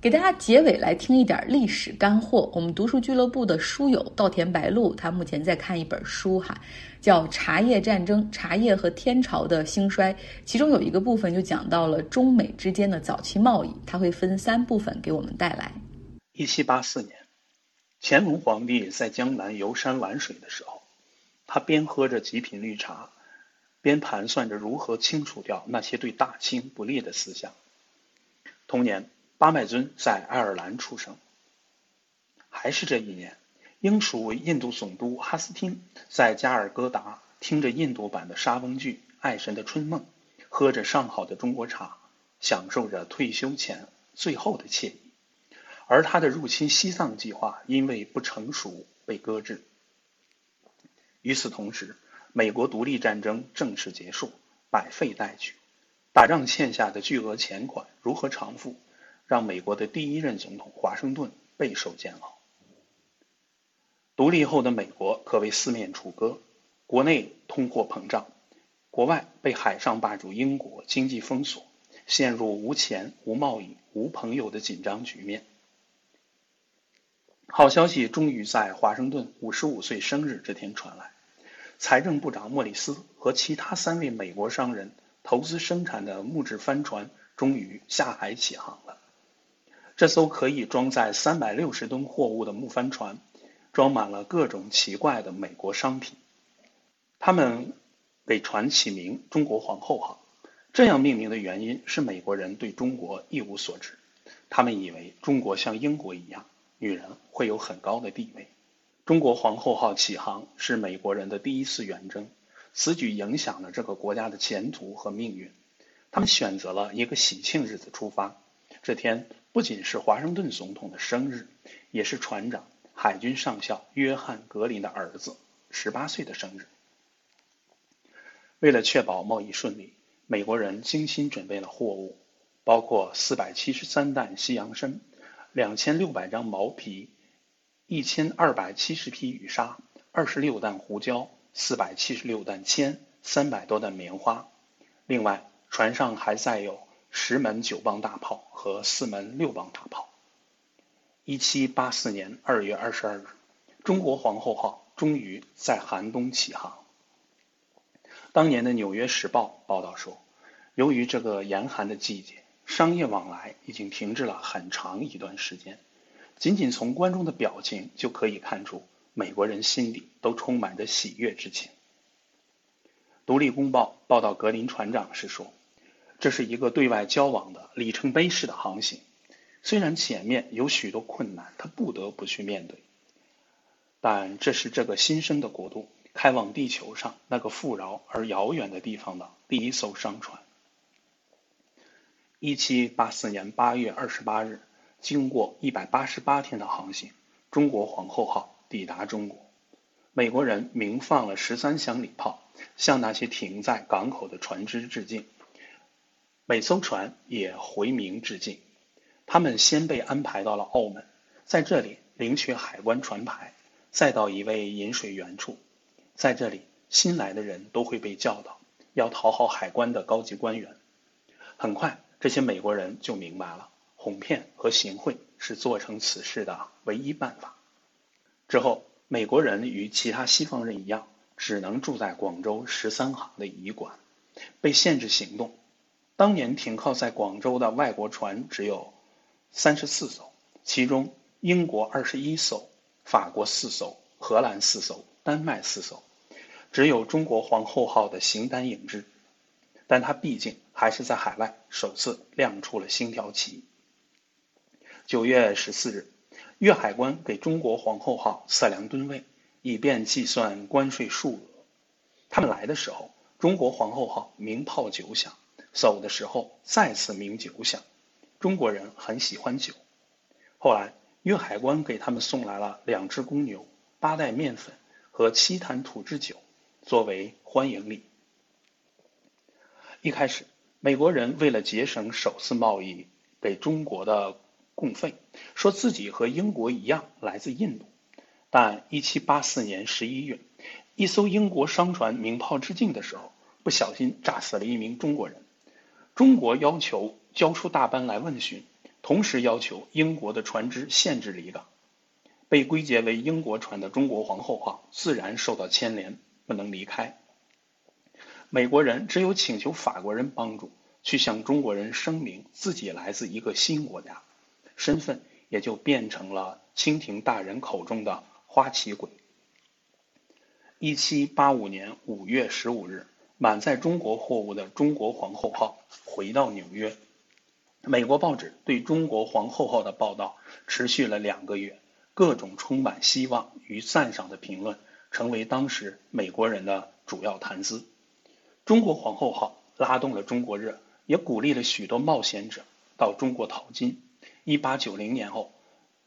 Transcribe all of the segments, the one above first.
给大家结尾来听一点历史干货。我们读书俱乐部的书友稻田白露，他目前在看一本书哈，叫《茶叶战争：茶叶和天朝的兴衰》，其中有一个部分就讲到了中美之间的早期贸易，他会分三部分给我们带来。一七八四年，乾隆皇帝在江南游山玩水的时候，他边喝着极品绿茶，边盘算着如何清除掉那些对大清不利的思想。同年。巴麦尊在爱尔兰出生。还是这一年，英属印度总督哈斯汀在加尔各答听着印度版的莎翁剧《爱神的春梦》，喝着上好的中国茶，享受着退休前最后的惬意。而他的入侵西藏计划因为不成熟被搁置。与此同时，美国独立战争正式结束，百废待举，打仗欠下的巨额钱款如何偿付？让美国的第一任总统华盛顿备受煎熬。独立后的美国可谓四面楚歌，国内通货膨胀，国外被海上霸主英国经济封锁，陷入无钱、无贸易、无朋友的紧张局面。好消息终于在华盛顿五十五岁生日这天传来，财政部长莫里斯和其他三位美国商人投资生产的木质帆船终于下海起航了。这艘可以装载三百六十吨货物的木帆船，装满了各种奇怪的美国商品。他们给船起名“中国皇后号”，这样命名的原因是美国人对中国一无所知。他们以为中国像英国一样，女人会有很高的地位。中国皇后号起航是美国人的第一次远征，此举影响了这个国家的前途和命运。他们选择了一个喜庆日子出发，这天。不仅是华盛顿总统的生日，也是船长、海军上校约翰·格林的儿子十八岁的生日。为了确保贸易顺利，美国人精心准备了货物，包括四百七十三担西洋参、两千六百张毛皮、一千二百七十匹羽纱、二十六担胡椒、四百七十六担铅、三百多担棉花。另外，船上还载有。十门九磅大炮和四门六磅大炮。一七八四年二月二十二日，中国皇后号终于在寒冬起航。当年的《纽约时报》报道说，由于这个严寒的季节，商业往来已经停滞了很长一段时间。仅仅从观众的表情就可以看出，美国人心里都充满着喜悦之情。《独立公报》报道，格林船长是说。这是一个对外交往的里程碑式的航行，虽然前面有许多困难，他不得不去面对，但这是这个新生的国度开往地球上那个富饶而遥远的地方的第一艘商船。一七八四年八月二十八日，经过一百八十八天的航行，中国皇后号抵达中国，美国人鸣放了十三响礼炮，向那些停在港口的船只致敬。每艘船也回明致敬。他们先被安排到了澳门，在这里领取海关船牌，再到一位饮水员处。在这里，新来的人都会被教导要讨好海关的高级官员。很快，这些美国人就明白了，哄骗和行贿是做成此事的唯一办法。之后，美国人与其他西方人一样，只能住在广州十三行的驿馆，被限制行动。当年停靠在广州的外国船只有三十四艘，其中英国二十一艘，法国四艘，荷兰四艘，丹麦四艘，只有中国皇后号的形单影只，但它毕竟还是在海外首次亮出了星条旗。九月十四日，粤海关给中国皇后号测量吨位，以便计算关税数额。他们来的时候，中国皇后号鸣炮九响。走的时候再次鸣酒响，中国人很喜欢酒。后来粤海关给他们送来了两只公牛、八袋面粉和七坛土制酒，作为欢迎礼。一开始，美国人为了节省首次贸易给中国的供费，说自己和英国一样来自印度。但1784年11月，一艘英国商船鸣炮致敬的时候，不小心炸死了一名中国人。中国要求交出大班来问询，同时要求英国的船只限制离港。被归结为英国船的“中国皇后号”自然受到牵连，不能离开。美国人只有请求法国人帮助，去向中国人声明自己来自一个新国家，身份也就变成了清廷大人口中的花旗鬼。一七八五年五月十五日，满载中国货物的“中国皇后号”回到纽约。美国报纸对中国皇后号的报道持续了两个月，各种充满希望与赞赏的评论成为当时美国人的主要谈资。中国皇后号拉动了中国热，也鼓励了许多冒险者到中国淘金。一八九零年后，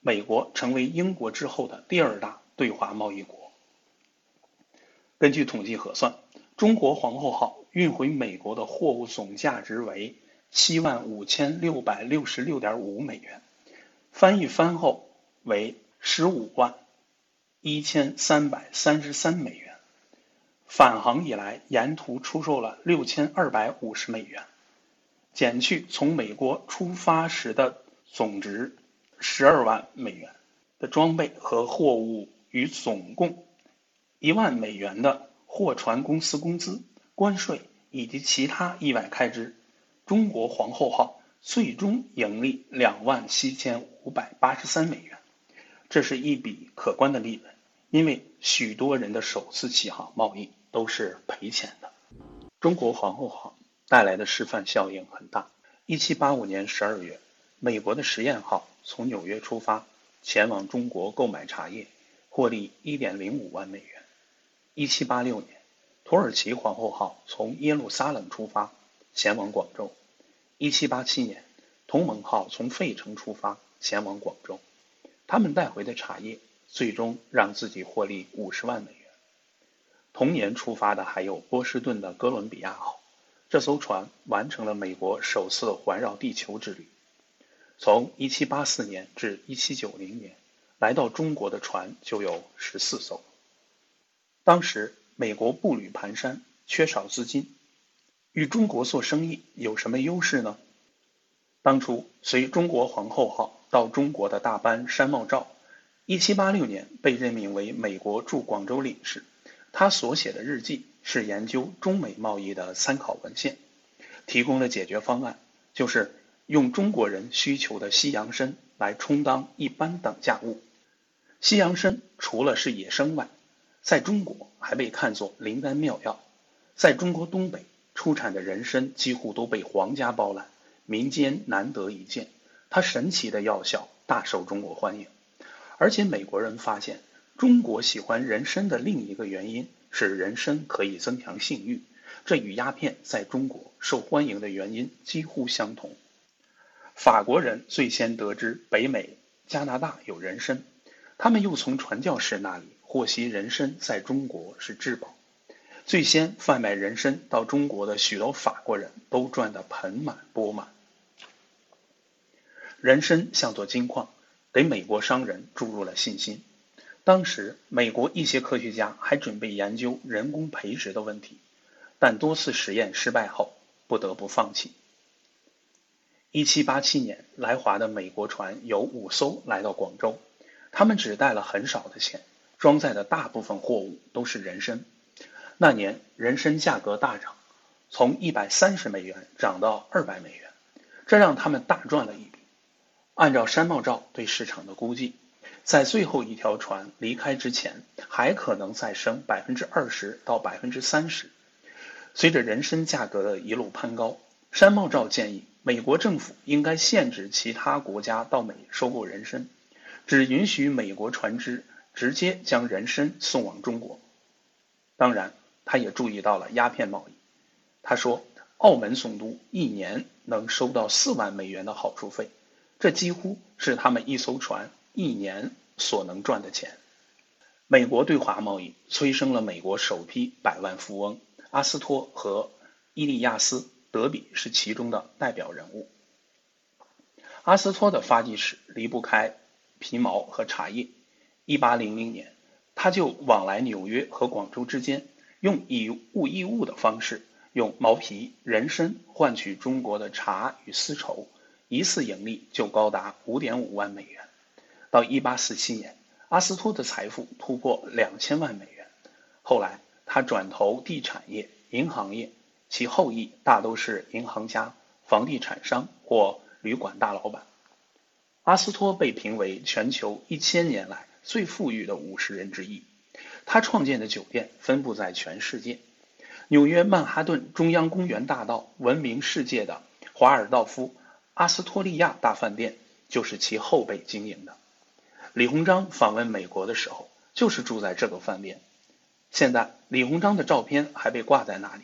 美国成为英国之后的第二大对华贸易国。根据统计核算，中国皇后号运回美国的货物总价值为七万五千六百六十六点五美元，翻译番后为十五万一千三百三十三美元。返航以来，沿途出售了六千二百五十美元，减去从美国出发时的总值十二万美元的装备和货物与总共。一万美元的货船公司工资、关税以及其他意外开支，中国皇后号最终盈利两万七千五百八十三美元，这是一笔可观的利润。因为许多人的首次起航贸易都是赔钱的。中国皇后号带来的示范效应很大。一七八五年十二月，美国的实验号从纽约出发，前往中国购买茶叶，获利一点零五万美元。一七八六年，土耳其皇后号从耶路撒冷出发，前往广州。一七八七年，同盟号从费城出发，前往广州。他们带回的茶叶，最终让自己获利五十万美元。同年出发的还有波士顿的哥伦比亚号，这艘船完成了美国首次环绕地球之旅。从一七八四年至一七九零年，来到中国的船就有十四艘。当时美国步履蹒跚，缺少资金，与中国做生意有什么优势呢？当初随中国皇后号到中国的大班山茂照，一七八六年被任命为美国驻广州领事。他所写的日记是研究中美贸易的参考文献，提供了解决方案，就是用中国人需求的西洋参来充当一般等价物。西洋参除了是野生外，在中国还被看作灵丹妙药，在中国东北出产的人参几乎都被皇家包揽，民间难得一见。它神奇的药效大受中国欢迎，而且美国人发现中国喜欢人参的另一个原因是人参可以增强性欲，这与鸦片在中国受欢迎的原因几乎相同。法国人最先得知北美、加拿大有人参，他们又从传教士那里。获悉人参在中国是至宝，最先贩卖人参到中国的许多法国人都赚得盆满钵满。人参像座金矿，给美国商人注入了信心。当时，美国一些科学家还准备研究人工培植的问题，但多次实验失败后，不得不放弃。一七八七年，来华的美国船有五艘来到广州，他们只带了很少的钱。装载的大部分货物都是人参。那年人参价格大涨，从一百三十美元涨到二百美元，这让他们大赚了一笔。按照山茂照对市场的估计，在最后一条船离开之前，还可能再升百分之二十到百分之三十。随着人参价格的一路攀高，山茂照建议美国政府应该限制其他国家到美收购人参，只允许美国船只。直接将人参送往中国。当然，他也注意到了鸦片贸易。他说，澳门总督一年能收到四万美元的好处费，这几乎是他们一艘船一年所能赚的钱。美国对华贸易催生了美国首批百万富翁，阿斯托和伊利亚斯·德比是其中的代表人物。阿斯托的发迹史离不开皮毛和茶叶。一八零零年，他就往来纽约和广州之间，用以物易物的方式，用毛皮、人参换取中国的茶与丝绸，一次盈利就高达五点五万美元。到一八四七年，阿斯托的财富突破两千万美元。后来，他转投地产业、银行业，其后裔大都是银行家、房地产商或旅馆大老板。阿斯托被评为全球一千年来最富裕的五十人之一。他创建的酒店分布在全世界。纽约曼哈顿中央公园大道闻名世界的华尔道夫阿斯托利亚大饭店就是其后辈经营的。李鸿章访问美国的时候，就是住在这个饭店。现在李鸿章的照片还被挂在那里，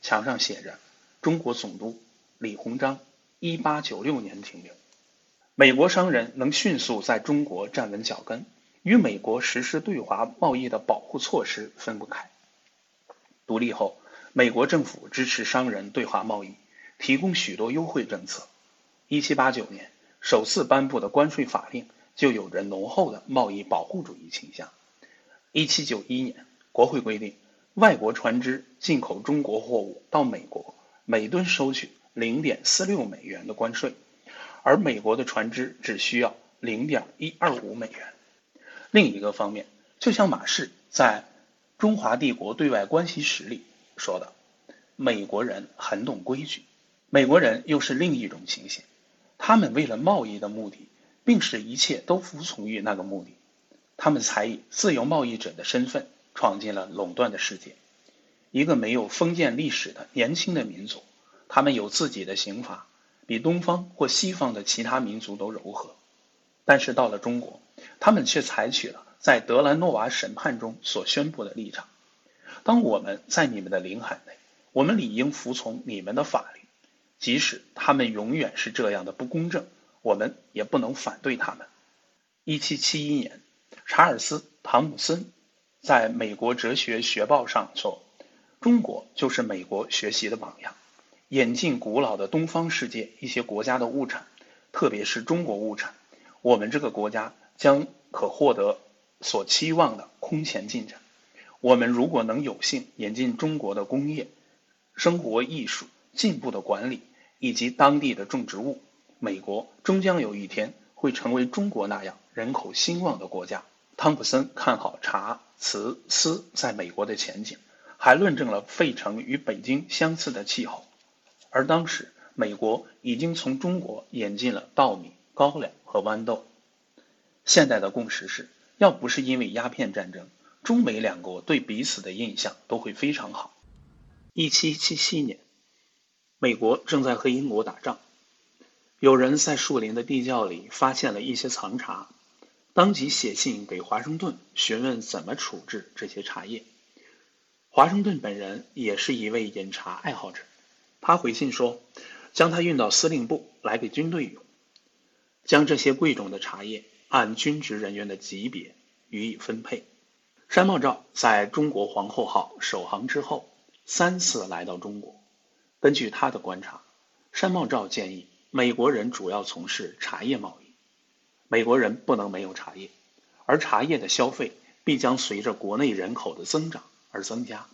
墙上写着“中国总督李鸿章，一八九六年停留”。美国商人能迅速在中国站稳脚跟，与美国实施对华贸易的保护措施分不开。独立后，美国政府支持商人对华贸易，提供许多优惠政策。一七八九年首次颁布的关税法令就有着浓厚的贸易保护主义倾向。一七九一年。国会规定，外国船只进口中国货物到美国，每吨收取零点四六美元的关税，而美国的船只只需要零点一二五美元。另一个方面，就像马氏在《中华帝国对外关系史》里说的，美国人很懂规矩，美国人又是另一种情形，他们为了贸易的目的，并使一切都服从于那个目的，他们才以自由贸易者的身份。闯进了垄断的世界，一个没有封建历史的年轻的民族，他们有自己的刑法，比东方或西方的其他民族都柔和。但是到了中国，他们却采取了在德兰诺瓦审判中所宣布的立场：当我们在你们的领海内，我们理应服从你们的法律，即使他们永远是这样的不公正，我们也不能反对他们。一七七一年，查尔斯·汤姆森。在美国哲学学报上说，中国就是美国学习的榜样，演进古老的东方世界一些国家的物产，特别是中国物产，我们这个国家将可获得所期望的空前进展。我们如果能有幸引进中国的工业、生活艺术、进步的管理以及当地的种植物，美国终将有一天会成为中国那样人口兴旺的国家。汤普森看好茶、瓷、丝在美国的前景，还论证了费城与北京相似的气候。而当时，美国已经从中国引进了稻米、高粱和豌豆。现在的共识是，要不是因为鸦片战争，中美两国对彼此的印象都会非常好。一七七七年，美国正在和英国打仗，有人在树林的地窖里发现了一些藏茶。当即写信给华盛顿询问怎么处置这些茶叶。华盛顿本人也是一位饮茶爱好者，他回信说，将它运到司令部来给军队用，将这些贵重的茶叶按军职人员的级别予以分配。山茂照在中国皇后号首航之后三次来到中国，根据他的观察，山茂照建议美国人主要从事茶叶贸易。美国人不能没有茶叶，而茶叶的消费必将随着国内人口的增长而增加。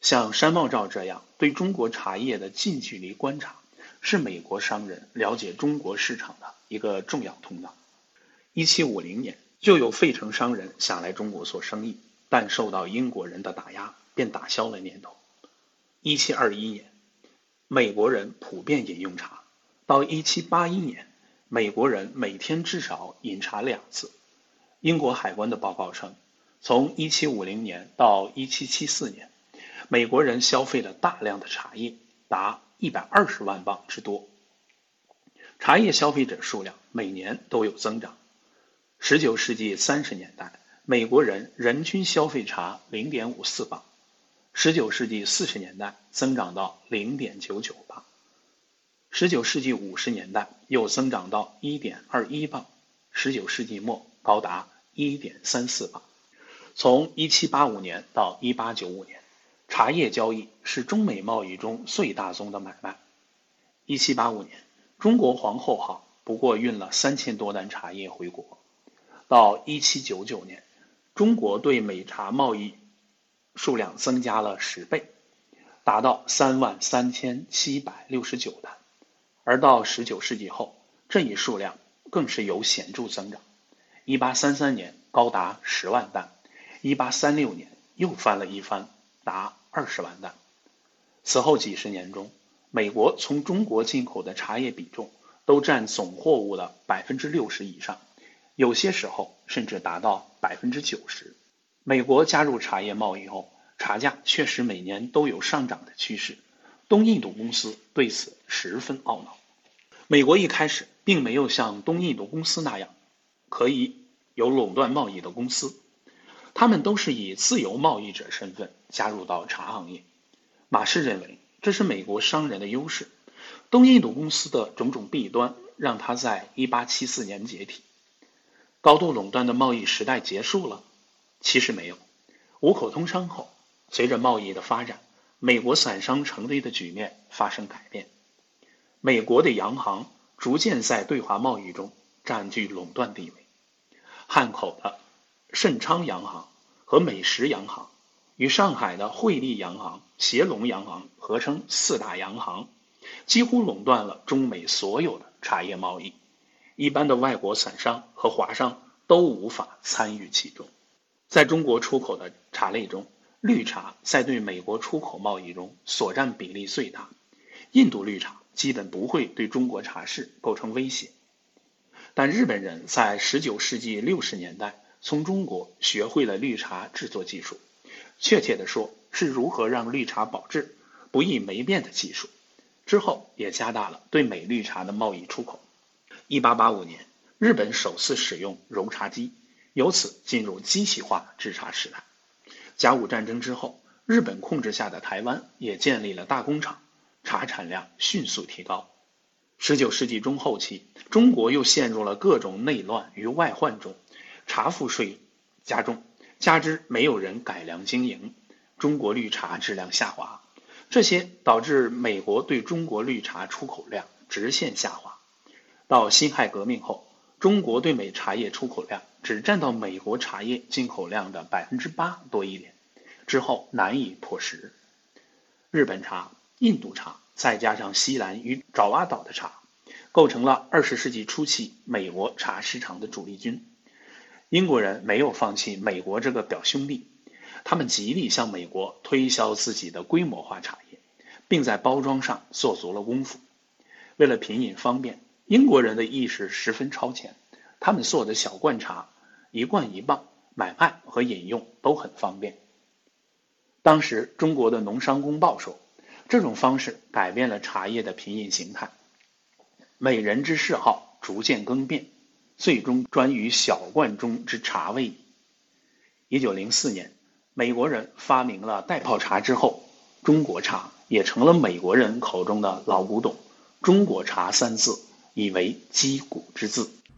像山茂照这样对中国茶叶的近距离观察，是美国商人了解中国市场的一个重要通道。一七五零年，就有费城商人想来中国做生意，但受到英国人的打压，便打消了念头。一七二一年，美国人普遍饮用茶，到一七八一年。美国人每天至少饮茶两次。英国海关的报告称，从1750年到1774年，美国人消费了大量的茶叶，达120万磅之多。茶叶消费者数量每年都有增长。19世纪30年代，美国人人均消费茶0.54磅；19世纪40年代增长到0.99磅。十九世纪五十年代又增长到一点二一磅，十九世纪末高达一点三四磅。从一七八五年到一八九五年，茶叶交易是中美贸易中最大宗的买卖。一七八五年，中国皇后号不过运了三千多担茶叶回国。到一七九九年，中国对美茶贸易数量增加了十倍，达到三万三千七百六十九担。而到十九世纪后，这一数量更是有显著增长。一八三三年高达十万担，一八三六年又翻了一番，达二十万担。此后几十年中，美国从中国进口的茶叶比重都占总货物的百分之六十以上，有些时候甚至达到百分之九十。美国加入茶叶贸易后，茶价确实每年都有上涨的趋势。东印度公司对此十分懊恼。美国一开始并没有像东印度公司那样可以有垄断贸易的公司，他们都是以自由贸易者身份加入到茶行业。马氏认为这是美国商人的优势。东印度公司的种种弊端让他在1874年解体。高度垄断的贸易时代结束了？其实没有。五口通商后，随着贸易的发展，美国散商成堆的局面发生改变。美国的洋行逐渐在对华贸易中占据垄断地位。汉口的盛昌洋行和美食洋行。与上海的汇利洋行、协隆洋行合称四大洋行，几乎垄断了中美所有的茶叶贸易。一般的外国散商和华商都无法参与其中。在中国出口的茶类中，绿茶在对美国出口贸易中所占比例最大。印度绿茶基本不会对中国茶市构成威胁。但日本人在19世纪60年代从中国学会了绿茶制作技术。确切地说，是如何让绿茶保质不易霉变的技术。之后也加大了对美绿茶的贸易出口。一八八五年，日本首次使用揉茶机，由此进入机器化制茶时代。甲午战争之后，日本控制下的台湾也建立了大工厂，茶产量迅速提高。十九世纪中后期，中国又陷入了各种内乱与外患中，茶赋税加重。加之没有人改良经营，中国绿茶质量下滑，这些导致美国对中国绿茶出口量直线下滑。到辛亥革命后，中国对美茶叶出口量只占到美国茶叶进口量的百分之八多一点，之后难以破十。日本茶、印度茶，再加上西兰与爪哇岛的茶，构成了二十世纪初期美国茶市场的主力军。英国人没有放弃美国这个表兄弟，他们极力向美国推销自己的规模化茶叶，并在包装上做足了功夫。为了品饮方便，英国人的意识十分超前，他们做的小罐茶一罐一磅，买卖和饮用都很方便。当时中国的农商公报说，这种方式改变了茶叶的品饮形态，美人之嗜好逐渐更变。最终专于小罐中之茶味。一九零四年，美国人发明了袋泡茶之后，中国茶也成了美国人口中的老古董。中国茶三字以为击鼓之字。